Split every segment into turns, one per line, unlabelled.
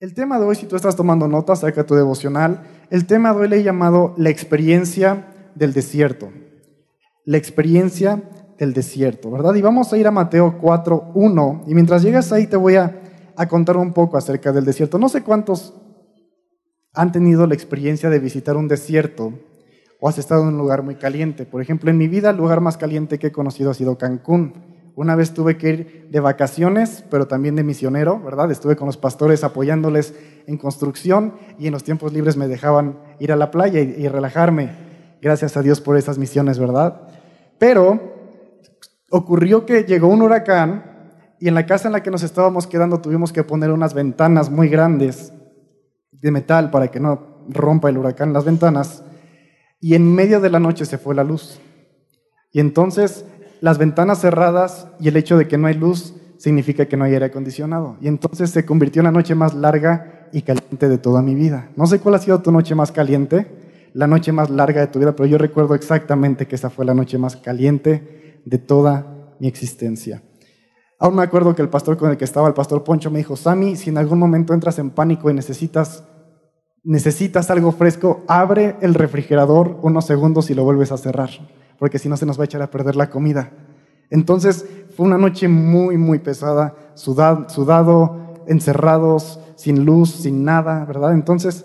El tema de hoy, si tú estás tomando notas, saca tu devocional, el tema de hoy le he llamado la experiencia del desierto. La experiencia del desierto, ¿verdad? Y vamos a ir a Mateo 4, 1. Y mientras llegas ahí te voy a contar un poco acerca del desierto. No sé cuántos han tenido la experiencia de visitar un desierto o has estado en un lugar muy caliente. Por ejemplo, en mi vida el lugar más caliente que he conocido ha sido Cancún. Una vez tuve que ir de vacaciones, pero también de misionero, ¿verdad? Estuve con los pastores apoyándoles en construcción y en los tiempos libres me dejaban ir a la playa y, relajarme. Gracias a Dios por esas misiones, ¿verdad? Pero ocurrió que llegó un huracán y en la casa en la que nos estábamos quedando tuvimos que poner unas ventanas muy grandes de metal para que no rompa el huracán las ventanas. Y en medio de la noche se fue la luz. Y entonces las ventanas cerradas y el hecho de que no hay luz significa que no hay aire acondicionado. Y entonces se convirtió en la noche más larga y caliente de toda mi vida. No sé cuál ha sido tu noche más caliente, la noche más larga de tu vida, pero yo recuerdo exactamente que esa fue la noche más caliente de toda mi existencia. Aún me acuerdo que el pastor con el que estaba, el pastor Poncho, me dijo, Sammy, si en algún momento entras en pánico y necesitas, necesitas algo fresco, abre el refrigerador unos segundos y lo vuelves a cerrar porque si no se nos va a echar a perder la comida. Entonces fue una noche muy, muy pesada, sudado, sudado, encerrados, sin luz, sin nada, ¿verdad? Entonces,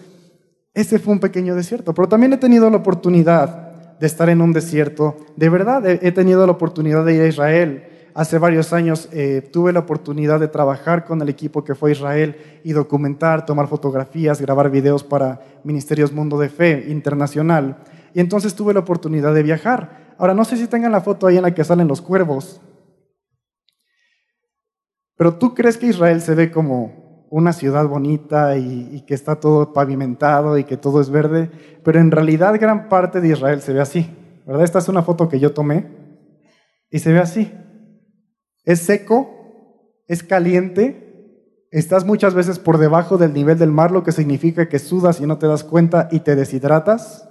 ese fue un pequeño desierto, pero también he tenido la oportunidad de estar en un desierto, de verdad, he tenido la oportunidad de ir a Israel. Hace varios años eh, tuve la oportunidad de trabajar con el equipo que fue Israel y documentar, tomar fotografías, grabar videos para Ministerios Mundo de Fe Internacional. Y entonces tuve la oportunidad de viajar. Ahora, no sé si tengan la foto ahí en la que salen los cuervos. Pero tú crees que Israel se ve como una ciudad bonita y, que está todo pavimentado y que todo es verde, pero en realidad gran parte de Israel se ve así. ¿Verdad? Esta es una foto que yo tomé y se ve así. Es seco, es caliente, estás muchas veces por debajo del nivel del mar, lo que significa que sudas y no te das cuenta y te deshidratas.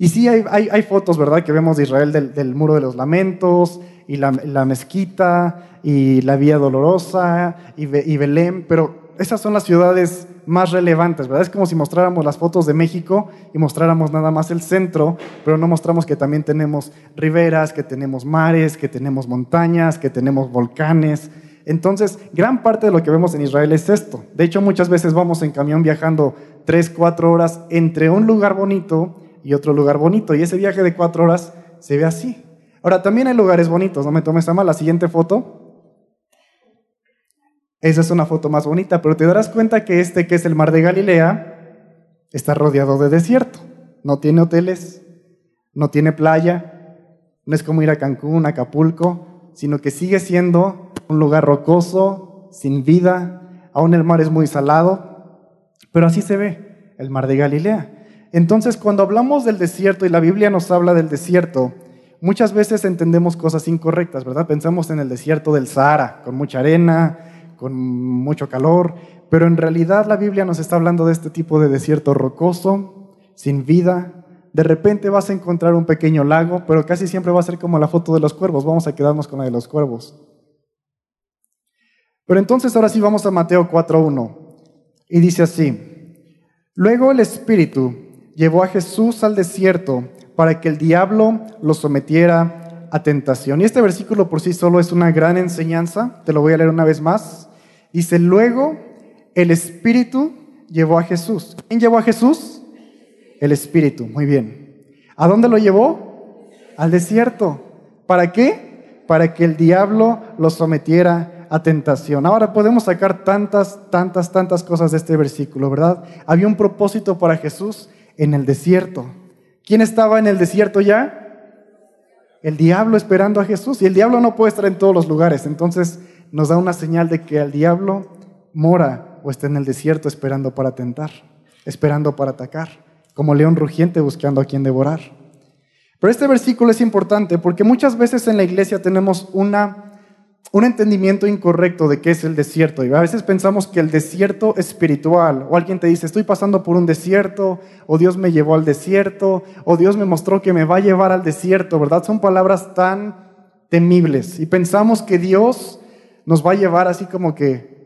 Y sí hay, fotos, ¿verdad?, que vemos de Israel del, Muro de los Lamentos y la, mezquita y la Vía Dolorosa y, y, Belén, pero esas son las ciudades más relevantes, ¿verdad? Es como si mostráramos las fotos de México y mostráramos nada más el centro, pero no mostramos que también tenemos riberas, que tenemos mares, que tenemos montañas, que tenemos volcanes. Entonces, gran parte de lo que vemos en Israel es esto. De hecho, muchas veces vamos en camión viajando tres, cuatro horas entre un lugar bonito y otro lugar bonito. Y ese viaje de cuatro horas se ve así. Ahora, también hay lugares bonitos, no me tomes a mal. La siguiente foto. Esa es una foto más bonita, pero te darás cuenta que este, que es el mar de Galilea, está rodeado de desierto. No tiene hoteles, no tiene playa, no es como ir a Cancún, Acapulco, sino que sigue siendo un lugar rocoso, sin vida. Aún el mar es muy salado, pero así se ve el mar de Galilea. Entonces, cuando hablamos del desierto y la Biblia nos habla del desierto, muchas veces entendemos cosas incorrectas, ¿verdad? Pensamos en el desierto del Sahara, con mucha arena, con mucho calor, pero en realidad la Biblia nos está hablando de este tipo de desierto rocoso, sin vida. De repente vas a encontrar un pequeño lago, pero casi siempre va a ser como la foto de los cuervos. Vamos a quedarnos con la de los cuervos. Pero entonces ahora sí vamos a Mateo 4.1. Y dice así, luego el Espíritu llevó a Jesús al desierto para que el diablo lo sometiera a tentación. Y este versículo por sí solo es una gran enseñanza, te lo voy a leer una vez más. Dice, luego el Espíritu llevó a Jesús. ¿Quién llevó a Jesús? El Espíritu, muy bien. ¿A dónde lo llevó? Al desierto. ¿Para qué? Para que el diablo lo sometiera a tentación. Ahora podemos sacar tantas, tantas, tantas cosas de este versículo, ¿verdad? Había un propósito para Jesús en el desierto. ¿Quién estaba en el desierto ya? El diablo esperando a Jesús. Y el diablo no puede estar en todos los lugares. Entonces nos da una señal de que el diablo mora o está en el desierto esperando para tentar, esperando para atacar, como león rugiente buscando a quien devorar. Pero este versículo es importante porque muchas veces en la iglesia tenemos una un entendimiento incorrecto de qué es el desierto. Y a veces pensamos que el desierto espiritual, o alguien te dice, estoy pasando por un desierto, o Dios me llevó al desierto, o Dios me mostró que me va a llevar al desierto, ¿verdad? Son palabras tan temibles. Y pensamos que Dios nos va a llevar así como que,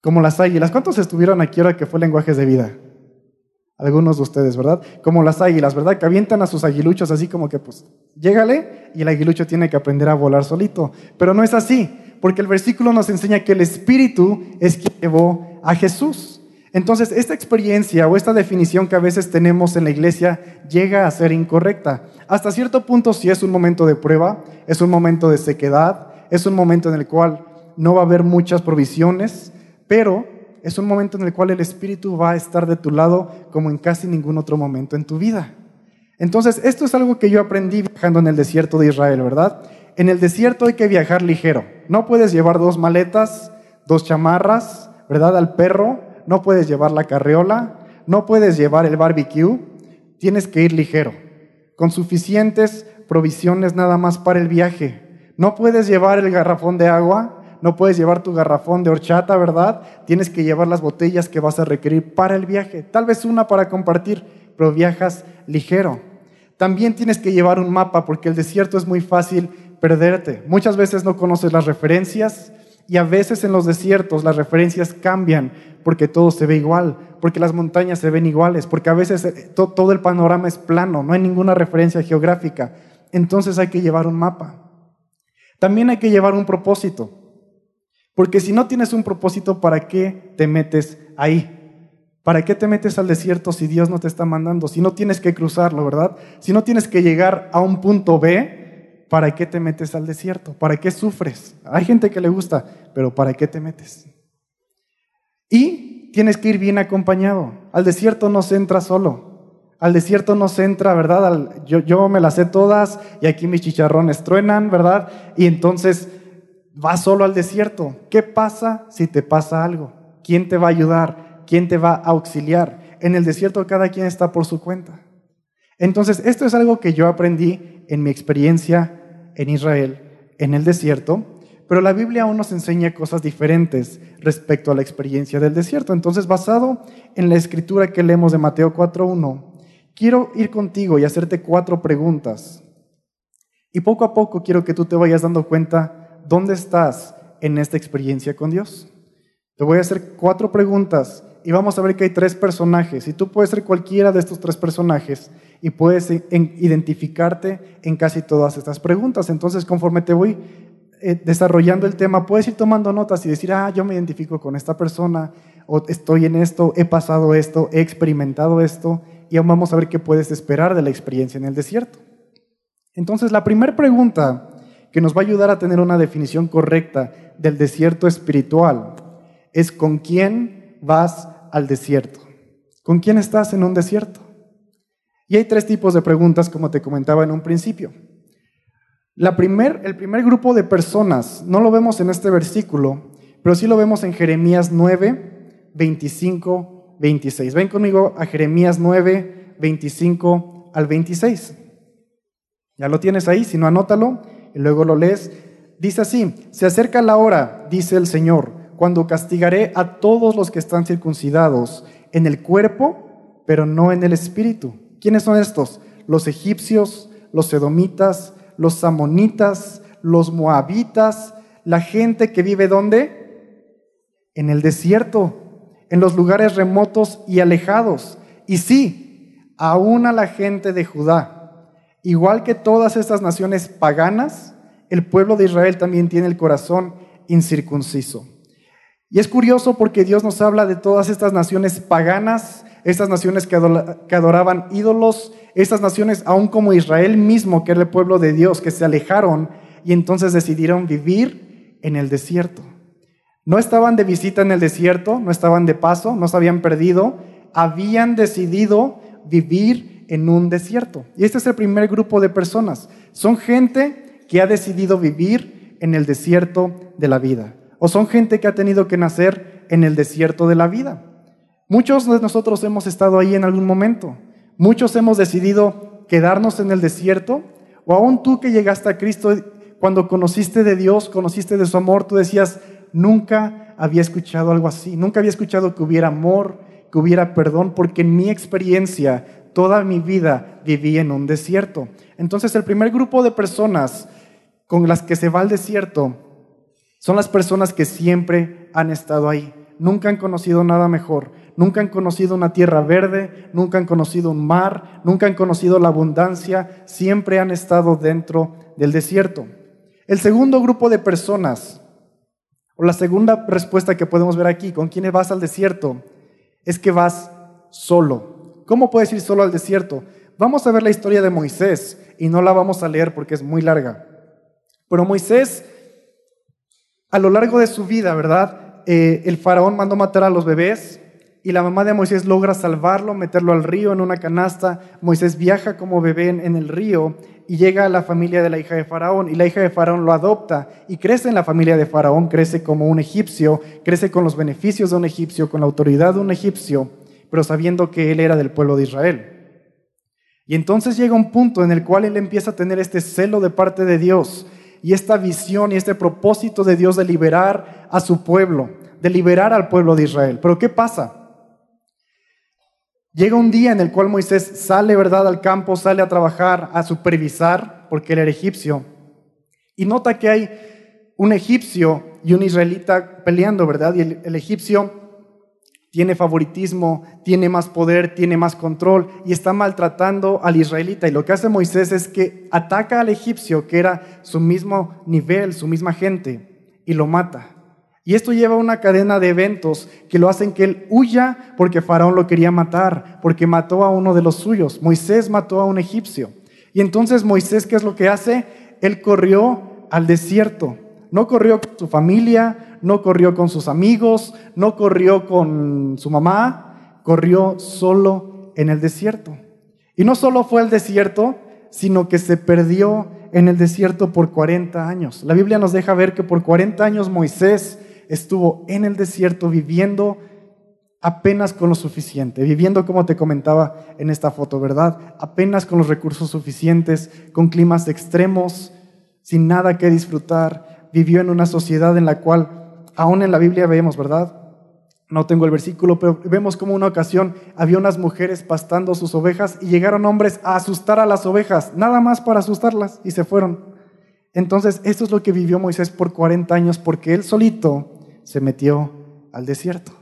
Como las águilas. ¿Cuántos estuvieron aquí ahora que fue lenguajes de vida? Algunos de ustedes, ¿verdad? Como las águilas, ¿verdad? Que avientan a sus aguiluchos así como que, pues, llégale y el aguilucho tiene que aprender a volar solito. Pero no es así, porque el versículo nos enseña que el Espíritu es quien llevó a Jesús. Entonces, esta experiencia o esta definición que a veces tenemos en la iglesia llega a ser incorrecta. Hasta cierto punto, si es un momento de prueba, es un momento de sequedad, es un momento en el cual no va a haber muchas provisiones, pero es un momento en el cual el Espíritu va a estar de tu lado como en casi ningún otro momento en tu vida. Entonces, esto es algo que yo aprendí viajando en el desierto de Israel, ¿verdad? En el desierto hay que viajar ligero. No puedes llevar dos maletas, dos chamarras, ¿verdad? Al perro, no puedes llevar la carriola, no puedes llevar el barbecue, tienes que ir ligero, con suficientes provisiones nada más para el viaje. No puedes llevar el garrafón de agua, no puedes llevar tu garrafón de horchata, ¿verdad? Tienes que llevar las botellas que vas a requerir para el viaje. Tal vez una para compartir, pero viajas ligero. También tienes que llevar un mapa porque el desierto es muy fácil perderte. Muchas veces no conoces las referencias y a veces en los desiertos las referencias cambian porque todo se ve igual, porque las montañas se ven iguales, porque a veces eh, todo el panorama es plano, no hay ninguna referencia geográfica. Entonces hay que llevar un mapa. También hay que llevar un propósito. Porque si no tienes un propósito, ¿para qué te metes ahí? ¿Para qué te metes al desierto si Dios no te está mandando? Si no tienes que cruzarlo, ¿verdad? Si no tienes que llegar a un punto B, ¿para qué te metes al desierto? ¿Para qué sufres? Hay gente que le gusta, pero ¿para qué te metes? Y tienes que ir bien acompañado. Al desierto no se entra solo. Al desierto no se entra, ¿verdad? yo, me las sé todas y aquí mis chicharrones truenan, ¿verdad? Y entonces vas solo al desierto. ¿Qué pasa si te pasa algo? ¿Quién te va a ayudar? ¿Quién te va a auxiliar? En el desierto cada quien está por su cuenta. Entonces, esto es algo que yo aprendí en mi experiencia en Israel, en el desierto, pero la Biblia aún nos enseña cosas diferentes respecto a la experiencia del desierto. Entonces, basado en la escritura que leemos de Mateo 4.1, quiero ir contigo y hacerte cuatro preguntas. Y poco a poco quiero que tú te vayas dando cuenta ¿dónde estás en esta experiencia con Dios? Te voy a hacer cuatro preguntas y vamos a ver que hay tres personajes y tú puedes ser cualquiera de estos tres personajes y puedes identificarte en casi todas estas preguntas. Entonces, conforme te voy eh, desarrollando el tema, puedes ir tomando notas y decir, ah, yo me identifico con esta persona, o estoy en esto, he pasado esto, he experimentado esto, y aún vamos a ver qué puedes esperar de la experiencia en el desierto. Entonces, la primera pregunta que nos va a ayudar a tener una definición correcta del desierto espiritual es con quién vas al desierto. ¿Con quién estás en un desierto? Y hay tres tipos de preguntas, como te comentaba en un principio. La primer, el primer grupo de personas, no lo vemos en este versículo, pero sí lo vemos en Jeremías 9, 25, 26. Ven conmigo a Jeremías 9, 25 al 26. Ya lo tienes ahí, si no, anótalo y luego lo lees, dice así, se acerca la hora, dice el Señor, cuando castigaré a todos los que están circuncidados en el cuerpo, pero no en el espíritu. ¿Quiénes son estos? Los egipcios, los edomitas, los amonitas, los moabitas, la gente que vive ¿dónde? En el desierto, en los lugares remotos y alejados. Y sí, aún a la gente de Judá Igual que todas estas naciones paganas, el pueblo de Israel también tiene el corazón incircunciso. Y es curioso porque Dios nos habla de todas estas naciones paganas, estas naciones que adoraban ídolos, estas naciones, aún como Israel mismo, que era el pueblo de Dios, que se alejaron y entonces decidieron vivir en el desierto. No estaban de visita en el desierto, no estaban de paso, no se habían perdido, habían decidido vivir en un desierto. Y este es el primer grupo de personas. Son gente que ha decidido vivir en el desierto de la vida. O son gente que ha tenido que nacer en el desierto de la vida. Muchos de nosotros hemos estado ahí en algún momento. Muchos hemos decidido quedarnos en el desierto. O aún tú que llegaste a Cristo, cuando conociste de Dios, conociste de su amor, tú decías, nunca había escuchado algo así. Nunca había escuchado que hubiera amor, que hubiera perdón, porque en mi experiencia toda mi vida viví en un desierto. Entonces el primer grupo de personas con las que se va al desierto son las personas que siempre han estado ahí, nunca han conocido nada mejor, nunca han conocido una tierra verde, nunca han conocido un mar, nunca han conocido la abundancia, siempre han estado dentro del desierto. El segundo grupo de personas, o la segunda respuesta que podemos ver aquí, con quienes vas al desierto, es que vas solo. ¿Cómo puedes ir solo al desierto? Vamos a ver la historia de Moisés y no la vamos a leer porque es muy larga. Pero Moisés, a lo largo de su vida, ¿verdad? Eh, el faraón mandó matar a los bebés y la mamá de Moisés logra salvarlo, meterlo al río en una canasta. Moisés viaja como bebé en, el río y llega a la familia de la hija de Faraón y la hija de Faraón lo adopta y crece en la familia de Faraón, crece como un egipcio, crece con los beneficios de un egipcio, con la autoridad de un egipcio, pero sabiendo que él era del pueblo de Israel. Y entonces llega un punto en el cual él empieza a tener este celo de parte de Dios y esta visión y este propósito de Dios de liberar a su pueblo, de liberar al pueblo de Israel. Pero ¿qué pasa? Llega un día en el cual Moisés sale, ¿verdad?, al campo, sale a trabajar, a supervisar, porque él era egipcio, y nota que hay un egipcio y un israelita peleando, ¿verdad? Y el, el egipcio tiene favoritismo, tiene más poder, tiene más control y está maltratando al israelita. Y lo que hace Moisés es que ataca al egipcio, que era su mismo nivel, su misma gente, y lo mata. Y esto lleva a una cadena de eventos que lo hacen que él huya porque Faraón lo quería matar, porque mató a uno de los suyos. Moisés mató a un egipcio. Y entonces Moisés, ¿qué es lo que hace? Él corrió al desierto. No corrió con su familia, no corrió con sus amigos, no corrió con su mamá, corrió solo en el desierto. Y no solo fue al desierto, sino que se perdió en el desierto por 40 años. La Biblia nos deja ver que por 40 años Moisés estuvo en el desierto viviendo apenas con lo suficiente, viviendo como te comentaba en esta foto, ¿verdad? Apenas con los recursos suficientes, con climas extremos, sin nada que disfrutar. Vivió en una sociedad en la cual, aún en la Biblia vemos, ¿verdad? No tengo el versículo, pero vemos como una ocasión había unas mujeres pastando sus ovejas y llegaron hombres a asustar a las ovejas, nada más para asustarlas, y se fueron. Entonces, esto es lo que vivió Moisés por 40 años, porque él solito se metió al desierto.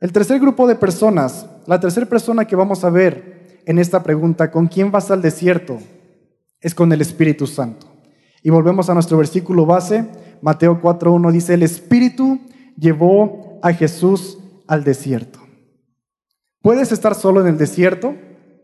El tercer grupo de personas, la tercera persona que vamos a ver en esta pregunta, ¿con quién vas al desierto? Es con el Espíritu Santo. Y volvemos a nuestro versículo base, Mateo 4.1 dice, el Espíritu llevó a Jesús al desierto. Puedes estar solo en el desierto,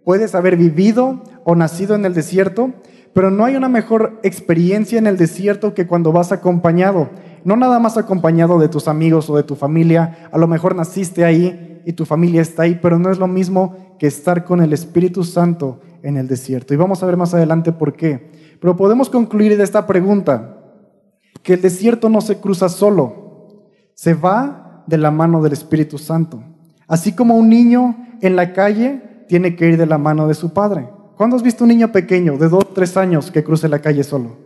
puedes haber vivido o nacido en el desierto, pero no hay una mejor experiencia en el desierto que cuando vas acompañado no nada más acompañado de tus amigos o de tu familia, a lo mejor naciste ahí y tu familia está ahí, pero no es lo mismo que estar con el Espíritu Santo en el desierto. Y vamos a ver más adelante por qué. Pero podemos concluir de esta pregunta que el desierto no se cruza solo, se va de la mano del Espíritu Santo. Así como un niño en la calle tiene que ir de la mano de su padre. ¿Cuándo has visto un niño pequeño de dos, tres años que cruce la calle solo?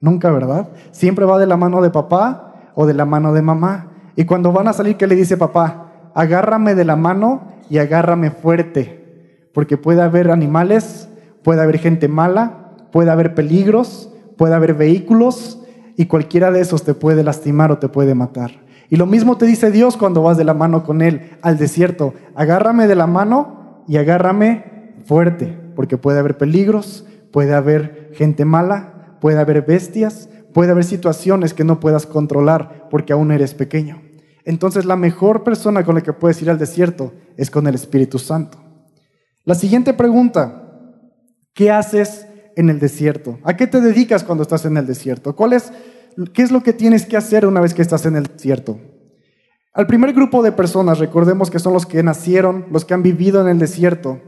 Nunca, ¿verdad? Siempre va de la mano de papá o de la mano de mamá. Y cuando van a salir, ¿qué le dice papá? Agárrame de la mano y agárrame fuerte. Porque puede haber animales, puede haber gente mala, puede haber peligros, puede haber vehículos y cualquiera de esos te puede lastimar o te puede matar. Y lo mismo te dice Dios cuando vas de la mano con Él al desierto. Agárrame de la mano y agárrame fuerte, porque puede haber peligros, puede haber gente mala, puede haber bestias, puede haber situaciones que no puedas controlar porque aún eres pequeño. Entonces la mejor persona con la que puedes ir al desierto es con el Espíritu Santo. La siguiente pregunta, ¿qué haces en el desierto? ¿A qué te dedicas cuando estás en el desierto? ¿Cuál es, ¿Qué es lo que tienes que hacer una vez que estás en el desierto? Al primer grupo de personas, recordemos que son los que nacieron, los que han vivido en el desierto.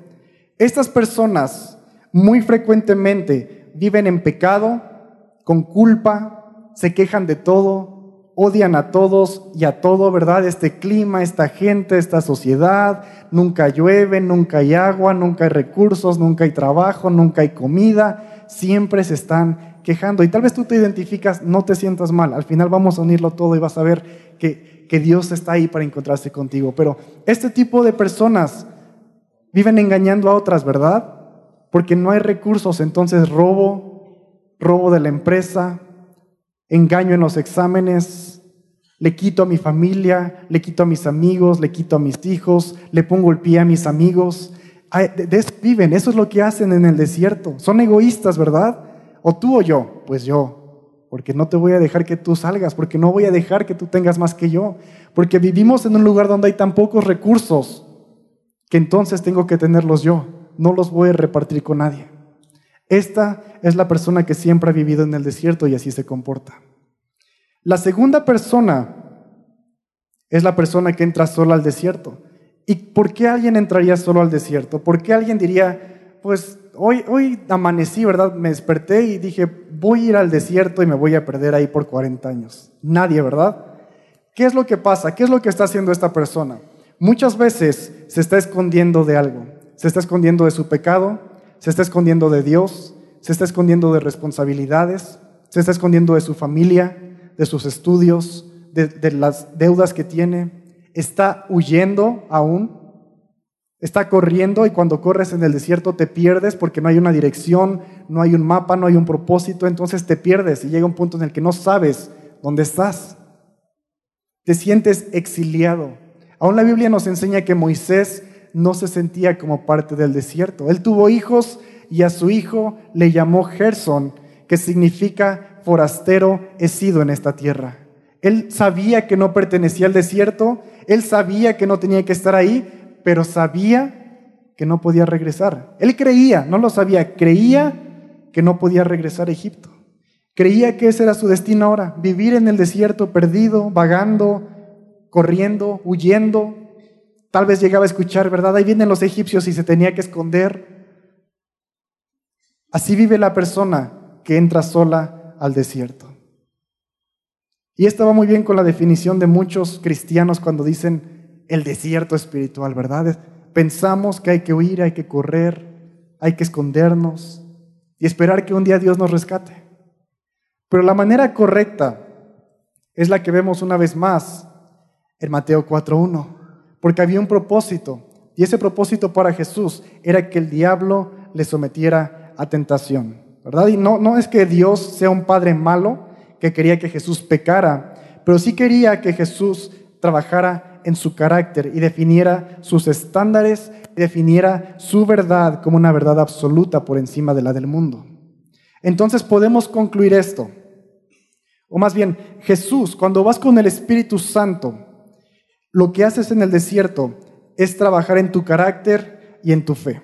Estas personas muy frecuentemente viven en pecado, con culpa, se quejan de todo, odian a todos y a todo, ¿verdad? Este clima, esta gente, esta sociedad, nunca llueve, nunca hay agua, nunca hay recursos, nunca hay trabajo, nunca hay comida, siempre se están quejando. Y tal vez tú te identificas, no te sientas mal, al final vamos a unirlo todo y vas a ver que, que Dios está ahí para encontrarse contigo. Pero este tipo de personas viven engañando a otras, ¿verdad? porque no hay recursos, entonces robo, robo de la empresa, engaño en los exámenes, Le quito a mi familia, le quito a mis amigos, le quito a mis hijos, le pongo el pie a mis amigos. Viven, eso es lo que hacen en el desierto. Son egoístas, ¿verdad? O tú o yo, pues yo, porque no te voy a dejar que tú salgas, porque no voy a dejar que tú tengas más que yo, porque vivimos en un lugar donde hay tan pocos recursos que entonces tengo que tenerlos yo, no los voy a repartir con nadie. Esta es la persona que siempre ha vivido en el desierto y así se comporta. La segunda persona es la persona que entra sola al desierto. ¿Y por qué alguien entraría solo al desierto? ¿Por qué alguien diría, pues hoy, hoy amanecí, ¿verdad? Me desperté y dije, voy a ir al desierto y me voy a perder ahí por 40 años. Nadie, ¿verdad? ¿Qué es lo que pasa? ¿Qué es lo que está haciendo esta persona? Muchas veces se está escondiendo de algo. Se está escondiendo de su pecado, se está escondiendo de Dios, se está escondiendo de responsabilidades, se está escondiendo de su familia, de sus estudios, de, las deudas que tiene, está huyendo aún, está corriendo y cuando corres en el desierto te pierdes porque no hay una dirección, no hay un mapa, no hay un propósito, entonces te pierdes y llega un punto en el que no sabes dónde estás. Te sientes exiliado. Aún la Biblia nos enseña que Moisés no se sentía como parte del desierto. Él tuvo hijos y a su hijo le llamó Gerson, que significa forastero he sido en esta tierra. Él sabía que no pertenecía al desierto, él sabía que no tenía que estar ahí, pero sabía que no podía regresar. Él creía, no lo sabía, creía que no podía regresar a Egipto. Creía que ese era su destino ahora, vivir en el desierto perdido, vagando, corriendo, huyendo. Tal vez llegaba a escuchar, ¿verdad? Ahí vienen los egipcios y se tenía que esconder. Así vive la persona que entra sola al desierto. Y esto va muy bien con la definición de muchos cristianos cuando dicen el desierto espiritual, ¿verdad? Pensamos que hay que huir, hay que correr, hay que escondernos y esperar que un día Dios nos rescate. Pero la manera correcta es la que vemos una vez más en Mateo 4.1, porque había un propósito, y ese propósito para Jesús era que el diablo le sometiera a tentación. Y no, no es que Dios sea un padre malo que quería que Jesús pecara, pero sí quería que Jesús trabajara en su carácter y definiera sus estándares y definiera su verdad como una verdad absoluta por encima de la del mundo. Entonces podemos concluir esto. O más bien, Jesús, cuando vas con el Espíritu Santo, lo que haces en el desierto es trabajar en tu carácter y en tu fe.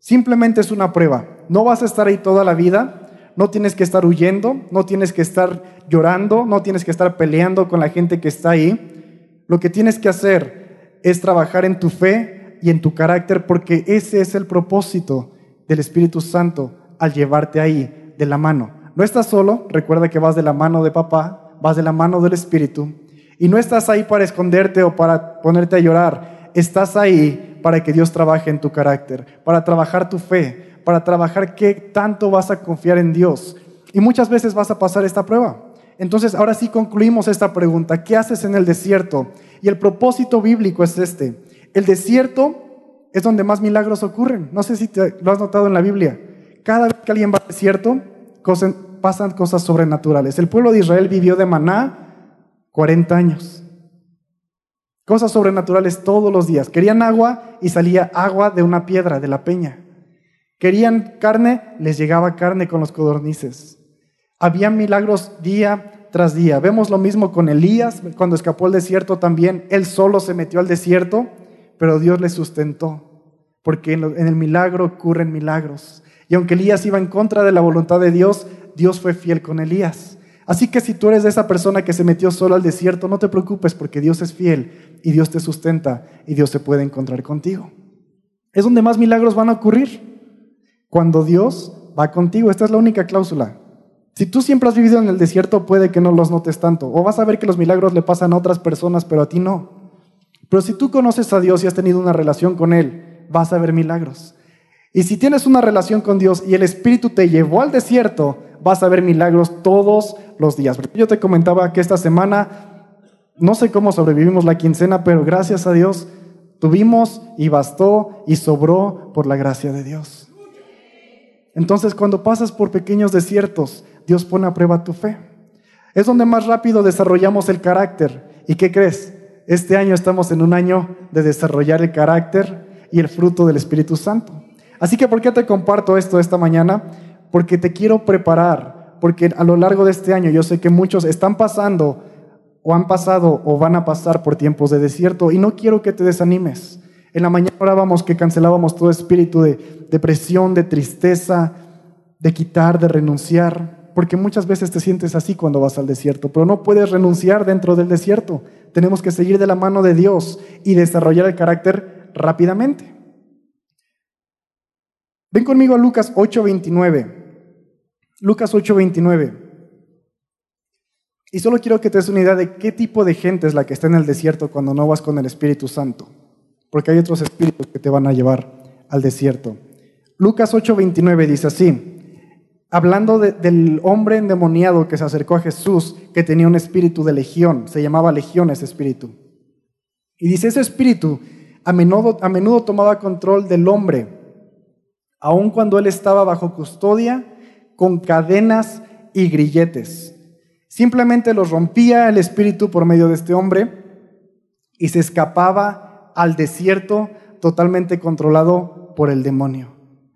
Simplemente es una prueba. No vas a estar ahí toda la vida, no tienes que estar huyendo, no tienes que estar llorando, no tienes que estar peleando con la gente que está ahí. Lo que tienes que hacer es trabajar en tu fe y en tu carácter porque ese es el propósito del Espíritu Santo al llevarte ahí de la mano. No estás solo, recuerda que vas de la mano de papá, vas de la mano del Espíritu y no estás ahí para esconderte o para ponerte a llorar, estás ahí para que Dios trabaje en tu carácter, para trabajar tu fe, para trabajar qué tanto vas a confiar en Dios. Y muchas veces vas a pasar esta prueba. Entonces, ahora sí concluimos esta pregunta. ¿Qué haces en el desierto? Y el propósito bíblico es este. El desierto es donde más milagros ocurren. No sé si lo has notado en la Biblia. Cada vez que alguien va al desierto, pasan cosas sobrenaturales. El pueblo de Israel vivió de maná 40 años. Cosas sobrenaturales todos los días. Querían agua y salía agua de una piedra, de la peña. Querían carne, les llegaba carne con los codornices. Había milagros día tras día. Vemos lo mismo con Elías, cuando escapó al desierto también, él solo se metió al desierto, pero Dios le sustentó, porque en el milagro ocurren milagros. Y aunque Elías iba en contra de la voluntad de Dios, Dios fue fiel con Elías. Así que si tú eres esa persona que se metió solo al desierto, no te preocupes porque Dios es fiel y Dios te sustenta y Dios se puede encontrar contigo. Es donde más milagros van a ocurrir. Cuando Dios va contigo, esta es la única cláusula. Si tú siempre has vivido en el desierto, puede que no los notes tanto. O vas a ver que los milagros le pasan a otras personas, pero a ti no. Pero si tú conoces a Dios y has tenido una relación con Él, vas a ver milagros. Y si tienes una relación con Dios y el Espíritu te llevó al desierto, vas a ver milagros todos los días. Yo te comentaba que esta semana, no sé cómo sobrevivimos la quincena, pero gracias a Dios tuvimos y bastó y sobró por la gracia de Dios. Entonces, cuando pasas por pequeños desiertos, Dios pone a prueba tu fe. Es donde más rápido desarrollamos el carácter. ¿Y qué crees? Este año estamos en un año de desarrollar el carácter y el fruto del Espíritu Santo. Así que, ¿por qué te comparto esto esta mañana? Porque te quiero preparar, porque a lo largo de este año yo sé que muchos están pasando o han pasado o van a pasar por tiempos de desierto y no quiero que te desanimes. En la mañana orábamos que cancelábamos todo espíritu de depresión, de tristeza, de quitar, de renunciar, porque muchas veces te sientes así cuando vas al desierto, pero no puedes renunciar dentro del desierto. Tenemos que seguir de la mano de Dios y desarrollar el carácter rápidamente. Ven conmigo a Lucas 8:29. Lucas 8:29. Y solo quiero que te des una idea de qué tipo de gente es la que está en el desierto cuando no vas con el Espíritu Santo. Porque hay otros espíritus que te van a llevar al desierto. Lucas 8:29 dice así, hablando del hombre endemoniado que se acercó a Jesús, que tenía un espíritu de legión, se llamaba legión ese espíritu. Y dice, ese espíritu a menudo, a menudo tomaba control del hombre, aun cuando él estaba bajo custodia, con cadenas y grilletes. Simplemente los rompía el espíritu por medio de este hombre y se escapaba al desierto totalmente controlado por el demonio.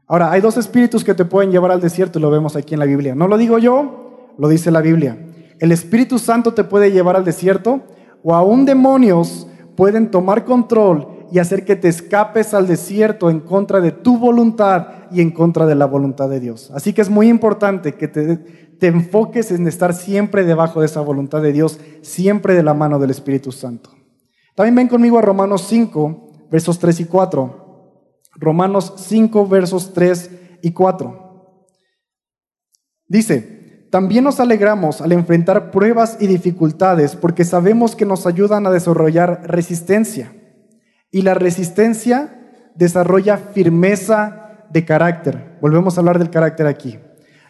Ahora, hay dos espíritus que te pueden llevar al desierto y lo vemos aquí en la Biblia. No lo digo yo, lo dice la Biblia. El Espíritu Santo te puede llevar al desierto o aún demonios pueden tomar control y hacer que te escapes al desierto en contra de tu voluntad y en contra de la voluntad de Dios. Así que es muy importante que te, te enfoques en estar siempre debajo de esa voluntad de Dios, siempre de la mano del Espíritu Santo. También ven conmigo a Romanos 5, versos 3 y 4. Romanos 5, versos 3 y 4. Dice, también nos alegramos al enfrentar pruebas y dificultades porque sabemos que nos ayudan a desarrollar resistencia. Y la resistencia desarrolla firmeza de carácter. Volvemos a hablar del carácter aquí.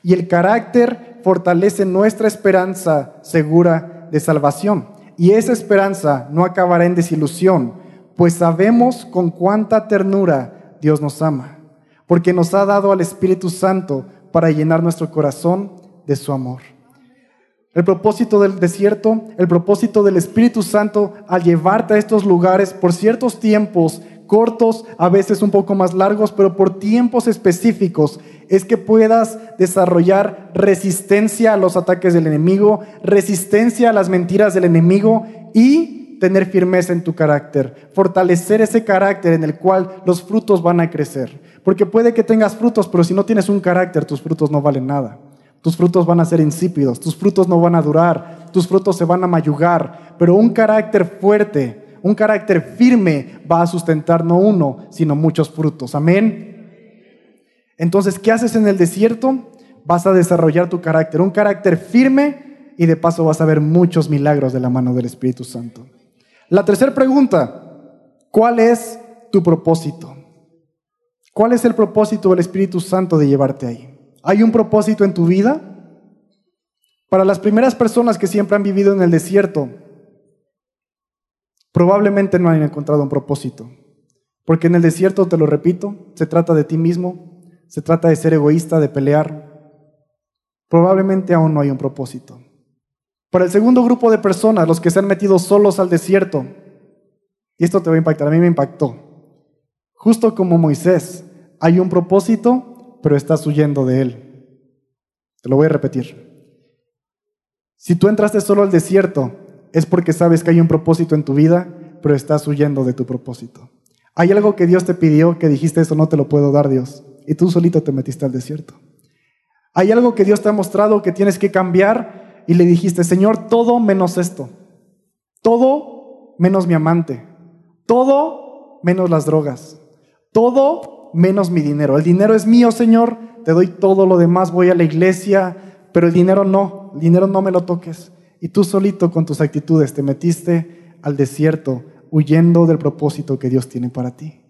Y el carácter fortalece nuestra esperanza segura de salvación. Y esa esperanza no acabará en desilusión, pues sabemos con cuánta ternura Dios nos ama, porque nos ha dado al Espíritu Santo para llenar nuestro corazón de su amor. El propósito del desierto, el propósito del Espíritu Santo al llevarte a estos lugares por ciertos tiempos cortos, a veces un poco más largos, pero por tiempos específicos, es que puedas desarrollar resistencia a los ataques del enemigo, resistencia a las mentiras del enemigo y tener firmeza en tu carácter, fortalecer ese carácter en el cual los frutos van a crecer. Porque puede que tengas frutos, pero si no tienes un carácter, tus frutos no valen nada. Tus frutos van a ser insípidos, tus frutos no van a durar, tus frutos se van a mayugar, pero un carácter fuerte, un carácter firme va a sustentar no uno, sino muchos frutos. Amén. Entonces, ¿qué haces en el desierto? Vas a desarrollar tu carácter, un carácter firme y de paso vas a ver muchos milagros de la mano del Espíritu Santo. La tercera pregunta, ¿cuál es tu propósito? ¿Cuál es el propósito del Espíritu Santo de llevarte ahí? ¿Hay un propósito en tu vida? Para las primeras personas que siempre han vivido en el desierto, probablemente no hayan encontrado un propósito. Porque en el desierto, te lo repito, se trata de ti mismo, se trata de ser egoísta, de pelear. Probablemente aún no hay un propósito. Para el segundo grupo de personas, los que se han metido solos al desierto, y esto te va a impactar, a mí me impactó. Justo como Moisés, hay un propósito, pero estás huyendo de él. Te lo voy a repetir. Si tú entraste solo al desierto es porque sabes que hay un propósito en tu vida, pero estás huyendo de tu propósito. Hay algo que Dios te pidió que dijiste, eso no te lo puedo dar Dios, y tú solito te metiste al desierto. Hay algo que Dios te ha mostrado que tienes que cambiar y le dijiste, Señor, todo menos esto, todo menos mi amante, todo menos las drogas, todo menos mi dinero. El dinero es mío, Señor, te doy todo lo demás, voy a la iglesia, pero el dinero no, el dinero no me lo toques. Y tú solito con tus actitudes te metiste al desierto huyendo del propósito que Dios tiene para ti.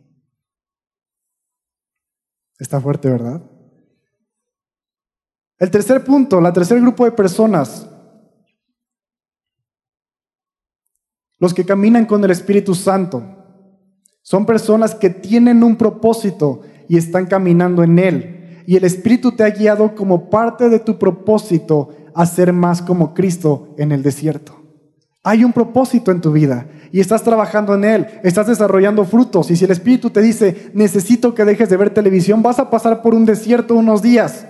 Está fuerte, ¿verdad? El tercer punto, la tercer grupo de personas, los que caminan con el Espíritu Santo, son personas que tienen un propósito y están caminando en él. Y el Espíritu te ha guiado como parte de tu propósito a ser más como Cristo en el desierto. Hay un propósito en tu vida y estás trabajando en él, estás desarrollando frutos. Y si el Espíritu te dice, necesito que dejes de ver televisión, vas a pasar por un desierto unos días,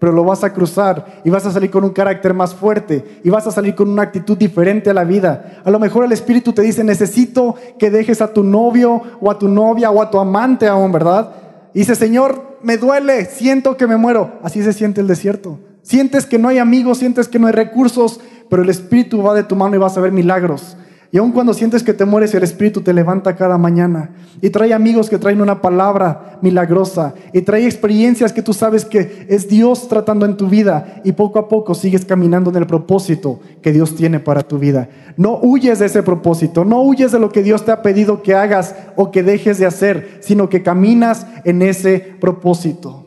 pero lo vas a cruzar y vas a salir con un carácter más fuerte y vas a salir con una actitud diferente a la vida. A lo mejor el Espíritu te dice, necesito que dejes a tu novio o a tu novia o a tu amante aún, ¿verdad? Y dice, Señor, me duele, siento que me muero. Así se siente el desierto. Sientes que no hay amigos, sientes que no hay recursos, pero el Espíritu va de tu mano y vas a ver milagros. Y aun cuando sientes que te mueres, el Espíritu te levanta cada mañana y trae amigos que traen una palabra milagrosa y trae experiencias que tú sabes que es Dios tratando en tu vida y poco a poco sigues caminando en el propósito que Dios tiene para tu vida. No huyes de ese propósito, no huyes de lo que Dios te ha pedido que hagas o que dejes de hacer, sino que caminas en ese propósito.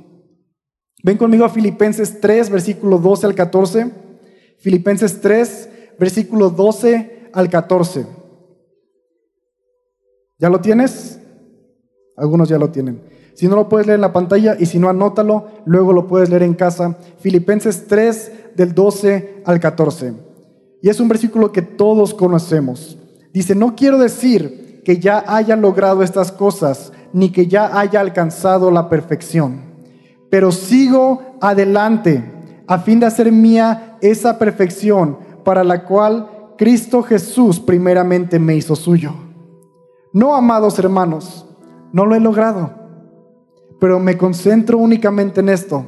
Ven conmigo a Filipenses 3, versículo 12 al 14. Filipenses 3, versículo 12 al 14. ¿Ya lo tienes? Algunos ya lo tienen. Si no lo puedes leer en la pantalla y si no, anótalo, luego lo puedes leer en casa. Filipenses 3 del 12 al 14. Y es un versículo que todos conocemos. Dice, no quiero decir que ya haya logrado estas cosas, ni que ya haya alcanzado la perfección, pero sigo adelante a fin de hacer mía esa perfección para la cual Cristo Jesús primeramente me hizo suyo. No, amados hermanos, no lo he logrado, pero me concentro únicamente en esto.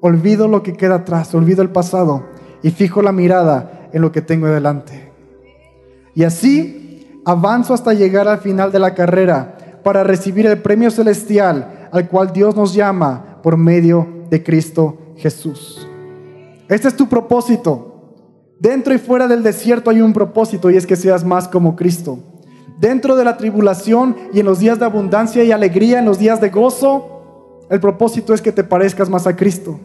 Olvido lo que queda atrás, olvido el pasado y fijo la mirada en lo que tengo delante. Y así avanzo hasta llegar al final de la carrera para recibir el premio celestial al cual Dios nos llama por medio de Cristo Jesús. Este es tu propósito. Dentro y fuera del desierto hay un propósito y es que seas más como Cristo. Dentro de la tribulación y en los días de abundancia y alegría, en los días de gozo, el propósito es que te parezcas más a Cristo.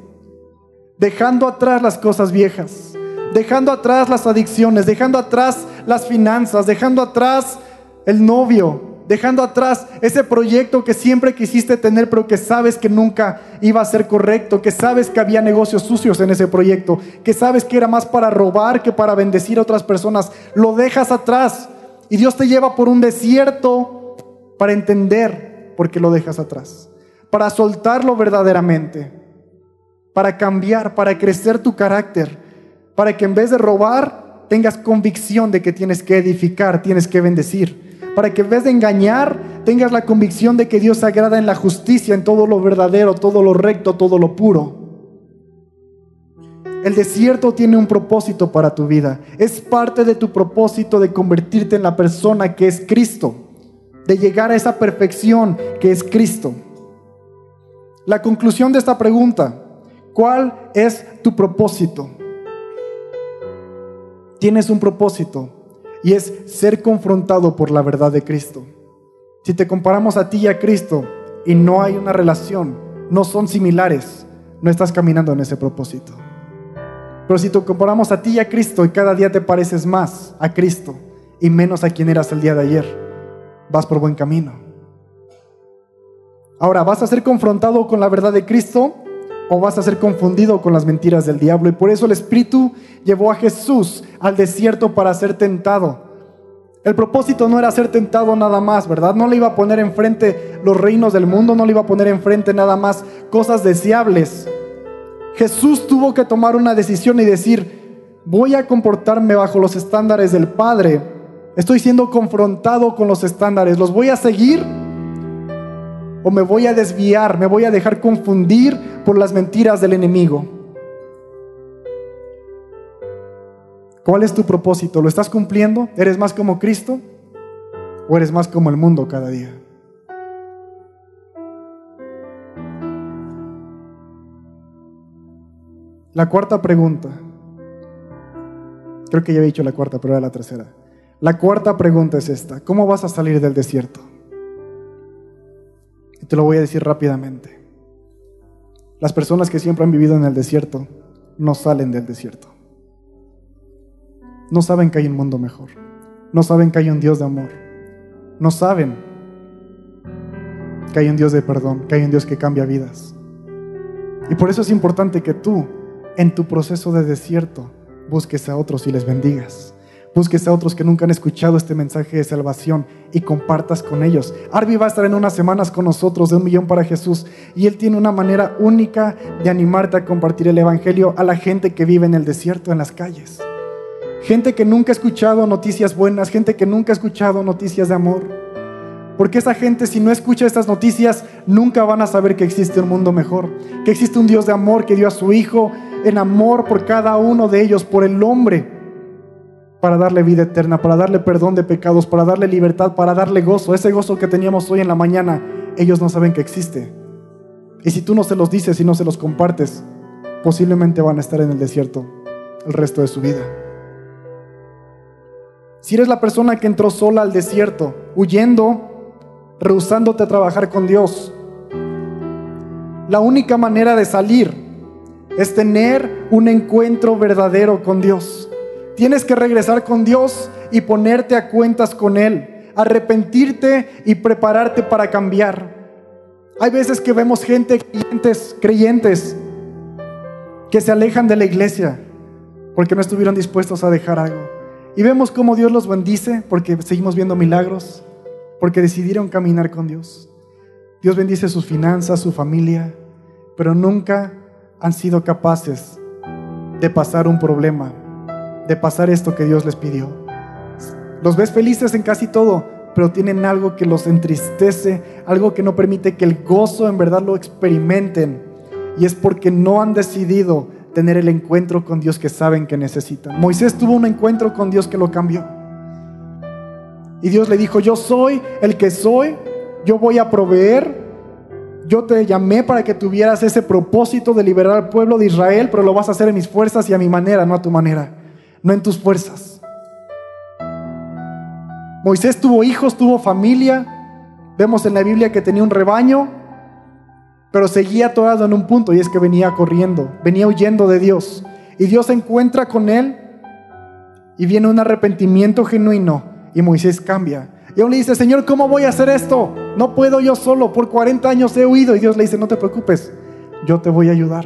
Dejando atrás las cosas viejas, dejando atrás las adicciones, dejando atrás las finanzas, dejando atrás el novio, dejando atrás ese proyecto que siempre quisiste tener, pero que sabes que nunca iba a ser correcto, que sabes que había negocios sucios en ese proyecto, que sabes que era más para robar que para bendecir a otras personas. Lo dejas atrás y Dios te lleva por un desierto para entender por qué lo dejas atrás, para soltarlo verdaderamente, para cambiar, para crecer tu carácter, para que en vez de robar tengas convicción de que tienes que edificar, tienes que bendecir para que en vez de engañar, tengas la convicción de que Dios se agrada en la justicia, en todo lo verdadero, todo lo recto, todo lo puro. El desierto tiene un propósito para tu vida. Es parte de tu propósito de convertirte en la persona que es Cristo, de llegar a esa perfección que es Cristo. La conclusión de esta pregunta, ¿cuál es tu propósito? Tienes un propósito y es ser confrontado por la verdad de Cristo. Si te comparamos a ti y a Cristo y no hay una relación, no son similares, no estás caminando en ese propósito. Pero si te comparamos a ti y a Cristo y cada día te pareces más a Cristo y menos a quien eras el día de ayer, vas por buen camino. Ahora, ¿vas a ser confrontado con la verdad de Cristo o vas a ser confundido con las mentiras del diablo. Y por eso el Espíritu llevó a Jesús al desierto para ser tentado. El propósito no era ser tentado nada más, ¿verdad? No le iba a poner enfrente los reinos del mundo, no le iba a poner enfrente nada más cosas deseables. Jesús tuvo que tomar una decisión y decir, voy a comportarme bajo los estándares del Padre. Estoy siendo confrontado con los estándares, los voy a seguir o me voy a desviar, me voy a dejar confundir por las mentiras del enemigo. ¿Cuál es tu propósito? ¿Lo estás cumpliendo? ¿Eres más como Cristo o eres más como el mundo cada día? La cuarta pregunta. Creo que ya he dicho la cuarta, pero era la tercera. La cuarta pregunta es esta. ¿Cómo vas a salir del desierto? Te lo voy a decir rápidamente. Las personas que siempre han vivido en el desierto no salen del desierto. No saben que hay un mundo mejor. No saben que hay un Dios de amor. No saben que hay un Dios de perdón, que hay un Dios que cambia vidas. Y por eso es importante que tú, en tu proceso de desierto, busques a otros y les bendigas. Busques a otros que nunca han escuchado este mensaje de salvación y compartas con ellos. Arby va a estar en unas semanas con nosotros de un millón para Jesús y él tiene una manera única de animarte a compartir el Evangelio a la gente que vive en el desierto, en las calles. Gente que nunca ha escuchado noticias buenas, gente que nunca ha escuchado noticias de amor. Porque esa gente si no escucha estas noticias nunca van a saber que existe un mundo mejor, que existe un Dios de amor que dio a su Hijo en amor por cada uno de ellos, por el hombre para darle vida eterna, para darle perdón de pecados, para darle libertad, para darle gozo. Ese gozo que teníamos hoy en la mañana, ellos no saben que existe. Y si tú no se los dices y no se los compartes, posiblemente van a estar en el desierto el resto de su vida. Si eres la persona que entró sola al desierto, huyendo, rehusándote a trabajar con Dios, la única manera de salir es tener un encuentro verdadero con Dios. Tienes que regresar con Dios y ponerte a cuentas con Él, arrepentirte y prepararte para cambiar. Hay veces que vemos gente, creyentes, creyentes, que se alejan de la iglesia porque no estuvieron dispuestos a dejar algo. Y vemos cómo Dios los bendice porque seguimos viendo milagros, porque decidieron caminar con Dios. Dios bendice sus finanzas, su familia, pero nunca han sido capaces de pasar un problema de pasar esto que Dios les pidió. Los ves felices en casi todo, pero tienen algo que los entristece, algo que no permite que el gozo en verdad lo experimenten. Y es porque no han decidido tener el encuentro con Dios que saben que necesitan. Moisés tuvo un encuentro con Dios que lo cambió. Y Dios le dijo, yo soy el que soy, yo voy a proveer, yo te llamé para que tuvieras ese propósito de liberar al pueblo de Israel, pero lo vas a hacer en mis fuerzas y a mi manera, no a tu manera no en tus fuerzas. Moisés tuvo hijos, tuvo familia. Vemos en la Biblia que tenía un rebaño, pero seguía atorado en un punto y es que venía corriendo, venía huyendo de Dios. Y Dios se encuentra con él y viene un arrepentimiento genuino y Moisés cambia. Y aún le dice, Señor, ¿cómo voy a hacer esto? No puedo yo solo, por 40 años he huido. Y Dios le dice, no te preocupes, yo te voy a ayudar.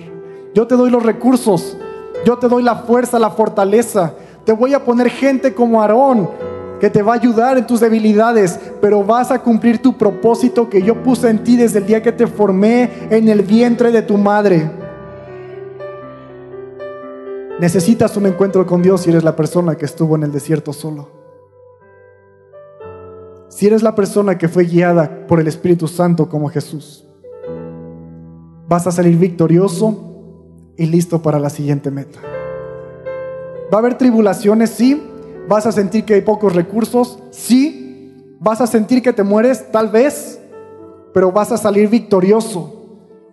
Yo te doy los recursos, yo te doy la fuerza, la fortaleza. Te voy a poner gente como Aarón que te va a ayudar en tus debilidades, pero vas a cumplir tu propósito que yo puse en ti desde el día que te formé en el vientre de tu madre. Necesitas un encuentro con Dios si eres la persona que estuvo en el desierto solo. Si eres la persona que fue guiada por el Espíritu Santo como Jesús, vas a salir victorioso y listo para la siguiente meta. Va a haber tribulaciones, sí. Vas a sentir que hay pocos recursos, sí. Vas a sentir que te mueres, tal vez, pero vas a salir victorioso.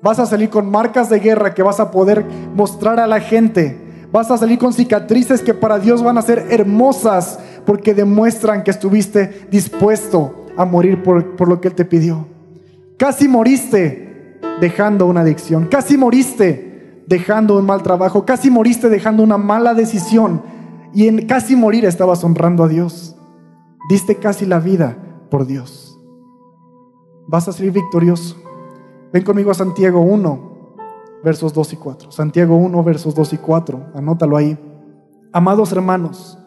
Vas a salir con marcas de guerra que vas a poder mostrar a la gente. Vas a salir con cicatrices que para Dios van a ser hermosas porque demuestran que estuviste dispuesto a morir por, por lo que Él te pidió. Casi moriste dejando una adicción. Casi moriste dejando un mal trabajo, casi moriste dejando una mala decisión y en casi morir estabas honrando a Dios. Diste casi la vida por Dios. Vas a salir victorioso. Ven conmigo a Santiago 1, versos 2 y 4. Santiago 1, versos 2 y 4. Anótalo ahí. Amados hermanos,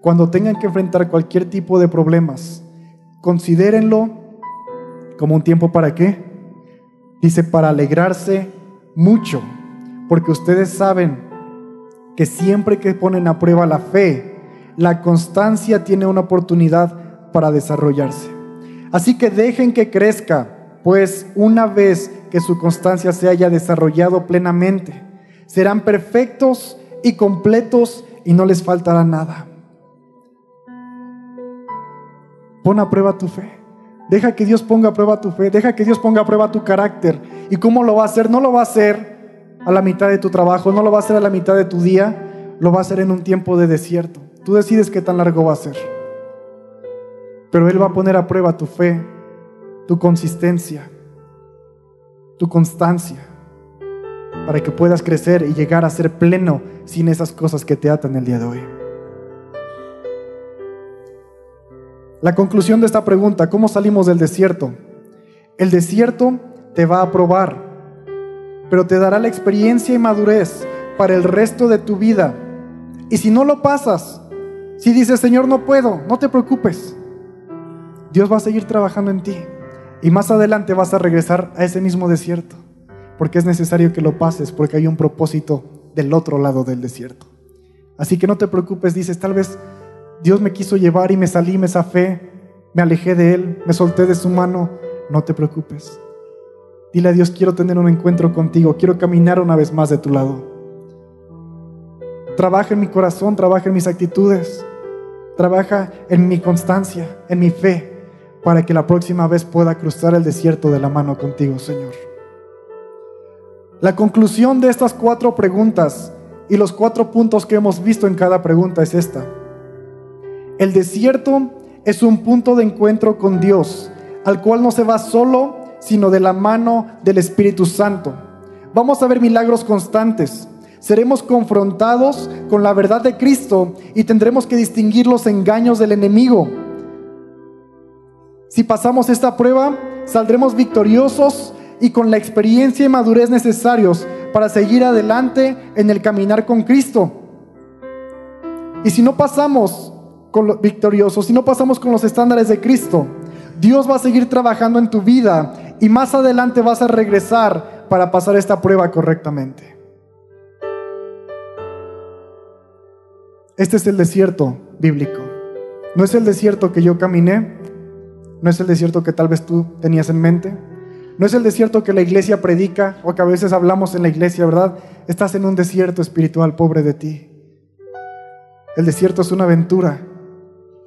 cuando tengan que enfrentar cualquier tipo de problemas, considérenlo como un tiempo para qué? Dice, para alegrarse mucho porque ustedes saben que siempre que ponen a prueba la fe, la constancia tiene una oportunidad para desarrollarse. Así que dejen que crezca, pues una vez que su constancia se haya desarrollado plenamente, serán perfectos y completos y no les faltará nada. Pon a prueba tu fe. Deja que Dios ponga a prueba tu fe. Deja que Dios ponga a prueba tu carácter. ¿Y cómo lo va a hacer? No lo va a hacer a la mitad de tu trabajo, no lo va a hacer a la mitad de tu día, lo va a hacer en un tiempo de desierto. Tú decides qué tan largo va a ser. Pero Él va a poner a prueba tu fe, tu consistencia, tu constancia, para que puedas crecer y llegar a ser pleno sin esas cosas que te atan el día de hoy. La conclusión de esta pregunta, ¿cómo salimos del desierto? El desierto te va a probar pero te dará la experiencia y madurez para el resto de tu vida. Y si no lo pasas, Si dices, Señor, no puedo, no te preocupes. Dios va a seguir trabajando en ti. Y más adelante vas a regresar a ese mismo desierto. Porque es necesario que lo pases, porque hay un propósito del otro lado del desierto. Así que no te preocupes, dices, tal vez Dios me quiso llevar y me salí, me zafé, me alejé de Él, me solté de su mano. No te preocupes. Dile a Dios, quiero tener un encuentro contigo, quiero caminar una vez más de tu lado. Trabaja en mi corazón, trabaja en mis actitudes, trabaja en mi constancia, en mi fe, para que la próxima vez pueda cruzar el desierto de la mano contigo, Señor. La conclusión de estas cuatro preguntas y los cuatro puntos que hemos visto en cada pregunta es esta. El desierto es un punto de encuentro con Dios, al cual no se va solo, sino de la mano del Espíritu Santo. Vamos a ver milagros constantes. Seremos confrontados con la verdad de Cristo y tendremos que distinguir los engaños del enemigo. Si pasamos esta prueba, saldremos victoriosos y con la experiencia y madurez necesarios para seguir adelante en el caminar con Cristo. Y si no pasamos con los victoriosos, si no pasamos con los estándares de Cristo, Dios va a seguir trabajando en tu vida y más adelante vas a regresar para pasar esta prueba correctamente. Este es el desierto bíblico. No es el desierto que yo caminé, no es el desierto que tal vez tú tenías en mente, no es el desierto que la iglesia predica o que a veces hablamos en la iglesia, ¿verdad? Estás en un desierto espiritual, pobre de ti. El desierto es una aventura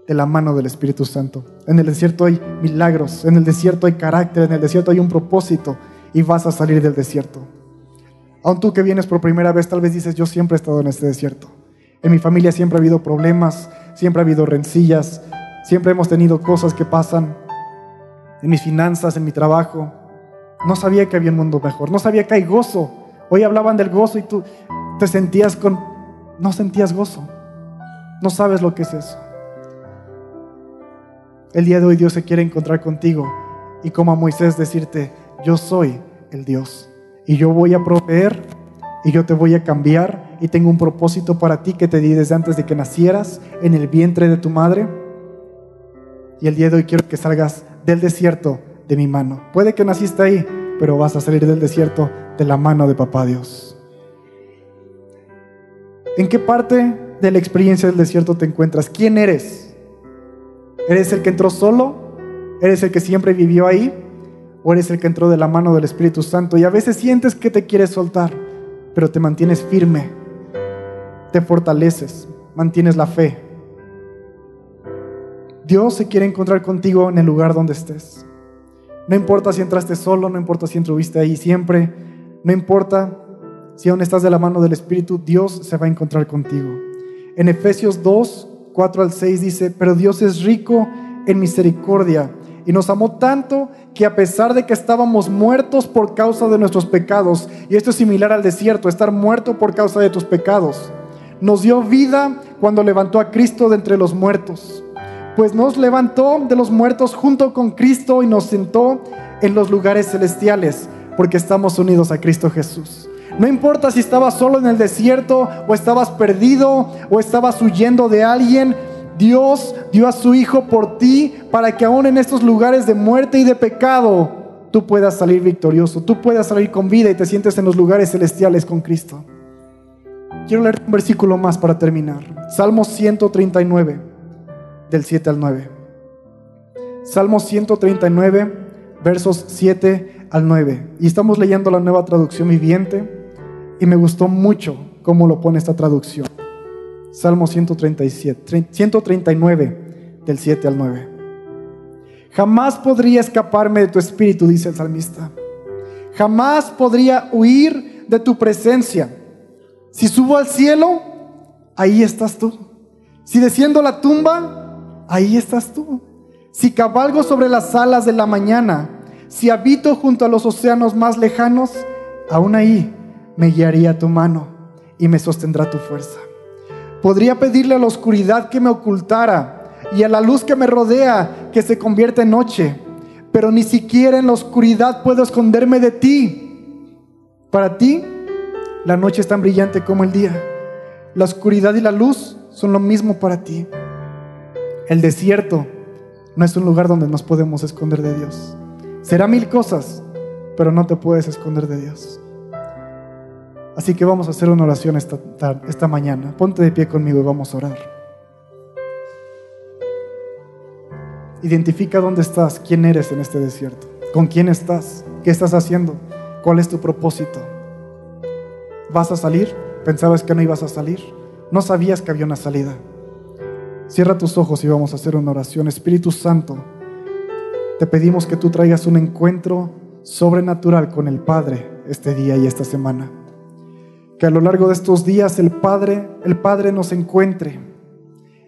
de la mano del Espíritu Santo. En el desierto hay milagros, en el desierto hay carácter, en el desierto hay un propósito y vas a salir del desierto. Aun tú que vienes por primera vez, tal vez dices, yo siempre he estado en este desierto. En mi familia siempre ha habido problemas, siempre ha habido rencillas, siempre hemos tenido cosas que pasan en mis finanzas, en mi trabajo. No sabía que había un mundo mejor, no sabía que hay gozo. Hoy hablaban del gozo y tú te sentías con... No sentías gozo. No sabes lo que es eso. El día de hoy Dios se quiere encontrar contigo y como a Moisés decirte, yo soy el Dios y yo voy a proveer y yo te voy a cambiar y tengo un propósito para ti que te di desde antes de que nacieras en el vientre de tu madre. Y el día de hoy quiero que salgas del desierto de mi mano. Puede que naciste ahí, pero vas a salir del desierto de la mano de papá Dios. ¿En qué parte de la experiencia del desierto te encuentras? ¿Quién eres? ¿Eres el que entró solo? ¿Eres el que siempre vivió ahí? ¿O eres el que entró de la mano del Espíritu Santo? Y a veces sientes que te quieres soltar, pero te mantienes firme, te fortaleces, mantienes la fe. Dios se quiere encontrar contigo en el lugar donde estés. No importa si entraste solo, no importa si entruviste ahí siempre, no importa si aún estás de la mano del Espíritu, Dios se va a encontrar contigo. En Efesios 2, 4 al 6 dice, pero Dios es rico en misericordia y nos amó tanto que a pesar de que estábamos muertos por causa de nuestros pecados, y esto es similar al desierto, estar muerto por causa de tus pecados, nos dio vida cuando levantó a Cristo de entre los muertos pues nos levantó de los muertos junto con Cristo y nos sentó en los lugares celestiales, porque estamos unidos a Cristo Jesús. No importa si estabas solo en el desierto o estabas perdido o estabas huyendo de alguien, Dios dio a su Hijo por ti para que aún en estos lugares de muerte y de pecado tú puedas salir victorioso, tú puedas salir con vida y te sientes en los lugares celestiales con Cristo. Quiero leer un versículo más para terminar. Salmo 139 del 7 al 9. Salmo 139, versos 7 al 9. Y estamos leyendo la nueva traducción viviente y me gustó mucho cómo lo pone esta traducción. Salmo 137, 139, del 7 al 9. Jamás podría escaparme de tu espíritu, dice el salmista. Jamás podría huir de tu presencia. Si subo al cielo, ahí estás tú. Si desciendo la tumba, ahí estás tú. Si cabalgo sobre las alas de la mañana, si habito junto a los océanos más lejanos, aún ahí me guiaría tu mano y me sostendrá tu fuerza. Podría pedirle a la oscuridad que me ocultara y a la luz que me rodea que se convierta en noche, pero ni siquiera en la oscuridad puedo esconderme de ti. Para ti, la noche es tan brillante como el día. La oscuridad y la luz son lo mismo para ti. El desierto no es un lugar donde nos podemos esconder de Dios. Será mil cosas, pero no te puedes esconder de Dios. Así que vamos a hacer una oración esta, esta mañana. Ponte de pie conmigo y vamos a orar. Identifica dónde estás, quién eres en este desierto, con quién estás, qué estás haciendo, cuál es tu propósito. ¿Vas a salir? ¿Pensabas que no ibas a salir? ¿No sabías que había una salida? Cierra tus ojos y vamos a hacer una oración. Espíritu Santo, te pedimos que tú traigas un encuentro sobrenatural con el Padre este día y esta semana. Que a lo largo de estos días el Padre, el Padre nos encuentre.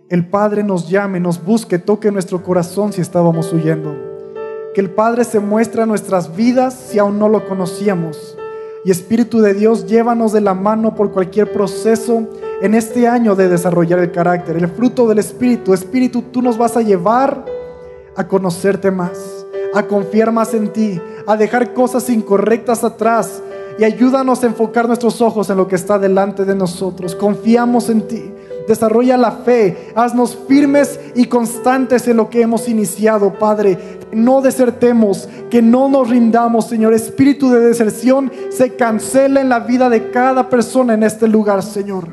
El Padre nos llame, nos busque, toque nuestro corazón si estábamos huyendo. Que el Padre se muestre a nuestras vidas si aún no lo conocíamos. Y Espíritu de Dios, llévanos de la mano por cualquier proceso en este año de desarrollar el carácter, el fruto del Espíritu. Espíritu, tú nos vas a llevar a conocerte más, a confiar más en ti, a dejar cosas incorrectas atrás y ayúdanos a enfocar nuestros ojos en lo que está delante de nosotros. Confiamos en ti. Desarrolla la fe, haznos firmes y constantes en lo que hemos iniciado, Padre. No desertemos, que no nos rindamos, Señor. Espíritu de deserción se cancela en la vida de cada persona en este lugar, Señor.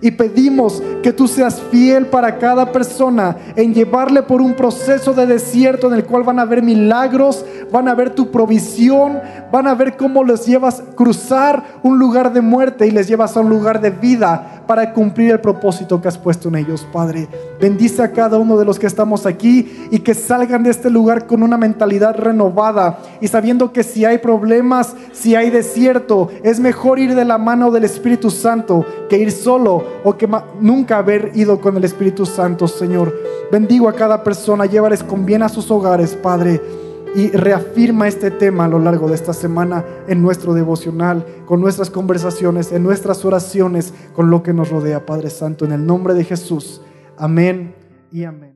Y pedimos que tú seas fiel para cada persona en llevarle por un proceso de desierto en el cual van a ver milagros, van a ver tu provisión, van a ver cómo les llevas a cruzar un lugar de muerte y les llevas a un lugar de vida para cumplir el propósito que has puesto en ellos, Padre. Bendice a cada uno de los que estamos aquí y que salgan de este lugar con una mentalidad renovada y sabiendo que si hay problemas, si hay desierto, es mejor ir de la mano del Espíritu Santo que ir solo o que nunca haber ido con el Espíritu Santo, Señor. Bendigo a cada persona, llévales con bien a sus hogares, Padre y reafirma este tema a lo largo de esta semana en nuestro devocional, con nuestras conversaciones, en nuestras oraciones, con lo que nos rodea, Padre Santo, en el nombre de Jesús. Amén y amén.